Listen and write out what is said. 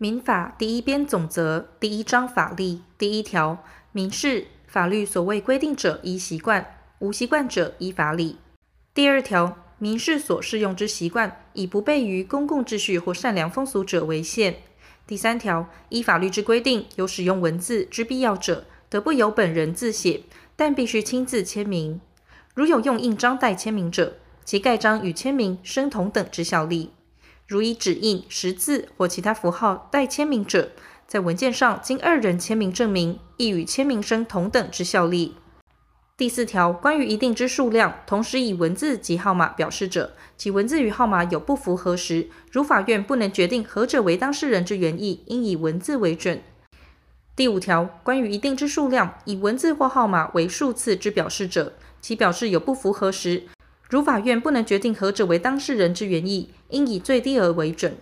民法第一编总则第一章法例第一条：民事法律所谓规定者依习惯，无习惯者依法理。第二条：民事所适用之习惯，以不悖于公共秩序或善良风俗者为限。第三条：依法律之规定，有使用文字之必要者，得不由本人自写，但必须亲自签名。如有用印章代签名者，其盖章与签名生同等之效力。如以指印、识字或其他符号代签名者，在文件上经二人签名证明，亦与签名生同等之效力。第四条，关于一定之数量，同时以文字及号码表示者，其文字与号码有不符合时，如法院不能决定何者为当事人之原意，应以文字为准。第五条，关于一定之数量，以文字或号码为数次之表示者，其表示有不符合时，如法院不能决定何者为当事人之原意，应以最低额为准。